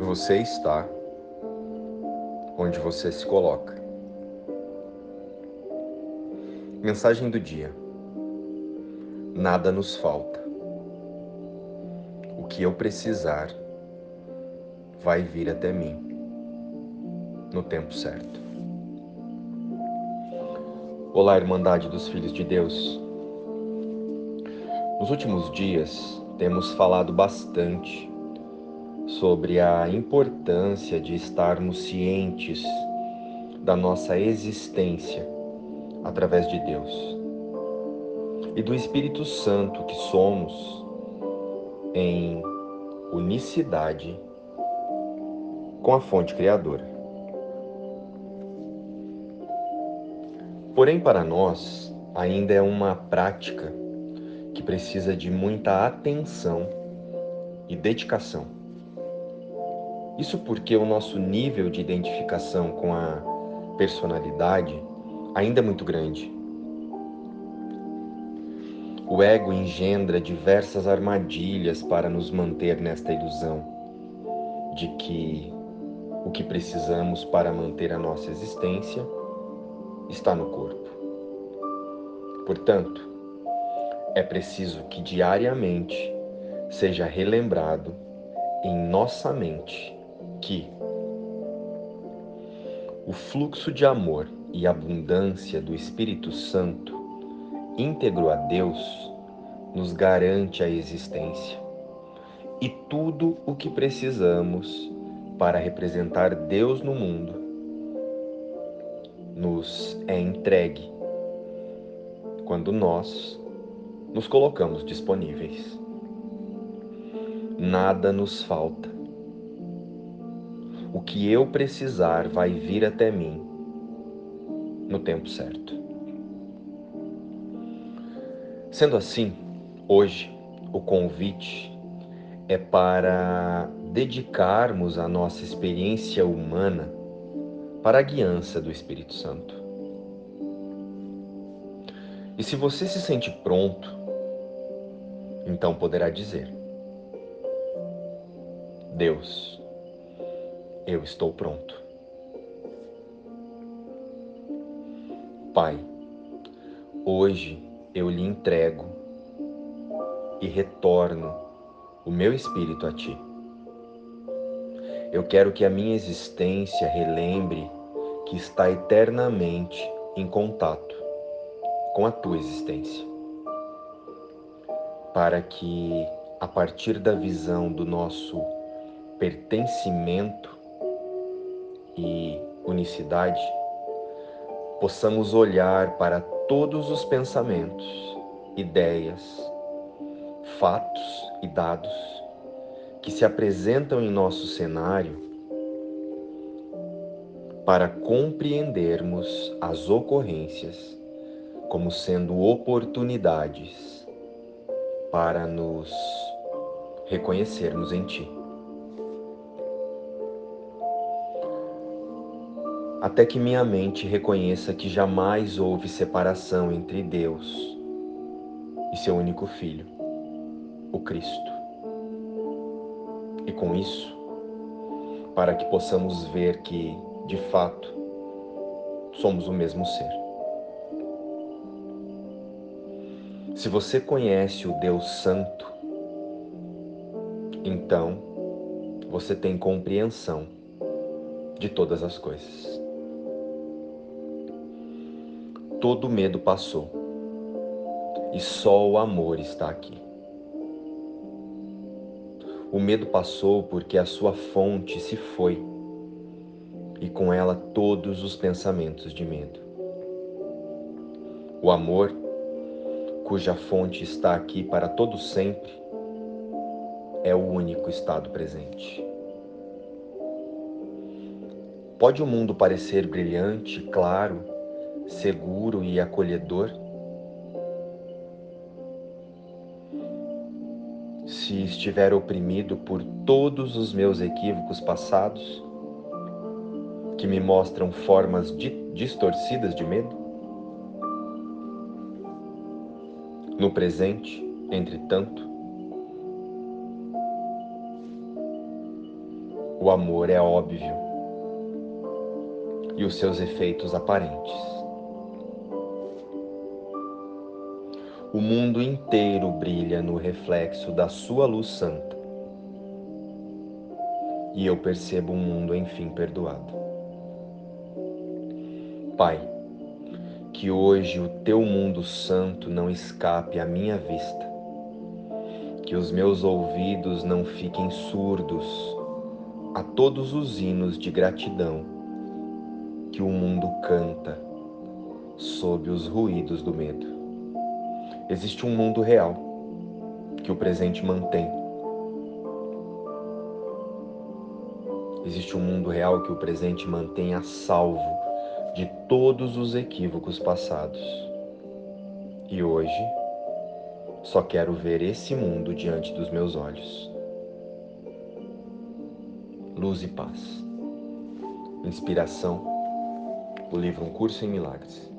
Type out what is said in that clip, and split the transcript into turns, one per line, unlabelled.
Você está onde você se coloca. Mensagem do dia: Nada nos falta. O que eu precisar vai vir até mim no tempo certo. Olá, Irmandade dos Filhos de Deus. Nos últimos dias temos falado bastante sobre a importância de estarmos cientes da nossa existência através de Deus e do Espírito Santo que somos em unicidade com a fonte criadora. Porém, para nós, ainda é uma prática que precisa de muita atenção e dedicação. Isso porque o nosso nível de identificação com a personalidade ainda é muito grande. O ego engendra diversas armadilhas para nos manter nesta ilusão de que o que precisamos para manter a nossa existência está no corpo. Portanto, é preciso que diariamente seja relembrado em nossa mente que o fluxo de amor e abundância do Espírito Santo, íntegro a Deus, nos garante a existência e tudo o que precisamos para representar Deus no mundo nos é entregue quando nós nos colocamos disponíveis. Nada nos falta o que eu precisar vai vir até mim no tempo certo. Sendo assim, hoje o convite é para dedicarmos a nossa experiência humana para a guiança do Espírito Santo. E se você se sente pronto, então poderá dizer: Deus, eu estou pronto. Pai, hoje eu lhe entrego e retorno o meu espírito a Ti. Eu quero que a minha existência relembre que está eternamente em contato com a Tua existência, para que, a partir da visão do nosso pertencimento e unicidade, possamos olhar para todos os pensamentos, ideias, fatos e dados que se apresentam em nosso cenário para compreendermos as ocorrências como sendo oportunidades para nos reconhecermos em Ti. Até que minha mente reconheça que jamais houve separação entre Deus e seu único Filho, o Cristo. E com isso, para que possamos ver que, de fato, somos o mesmo ser. Se você conhece o Deus Santo, então você tem compreensão de todas as coisas todo medo passou e só o amor está aqui. O medo passou porque a sua fonte se foi e com ela todos os pensamentos de medo. O amor, cuja fonte está aqui para todo sempre, é o único estado presente. Pode o mundo parecer brilhante, claro, seguro e acolhedor? Se estiver oprimido por todos os meus equívocos passados, que me mostram formas distorcidas de medo? No presente, entretanto, O amor é óbvio e os seus efeitos aparentes. O mundo inteiro brilha no reflexo da sua luz santa. E eu percebo um mundo enfim perdoado. Pai, que hoje o teu mundo santo não escape à minha vista, que os meus ouvidos não fiquem surdos a todos os hinos de gratidão que o mundo canta sob os ruídos do medo. Existe um mundo real que o presente mantém. Existe um mundo real que o presente mantém a salvo de todos os equívocos passados. E hoje só quero ver esse mundo diante dos meus olhos. Luz e paz. Inspiração. O livro Um Curso em Milagres.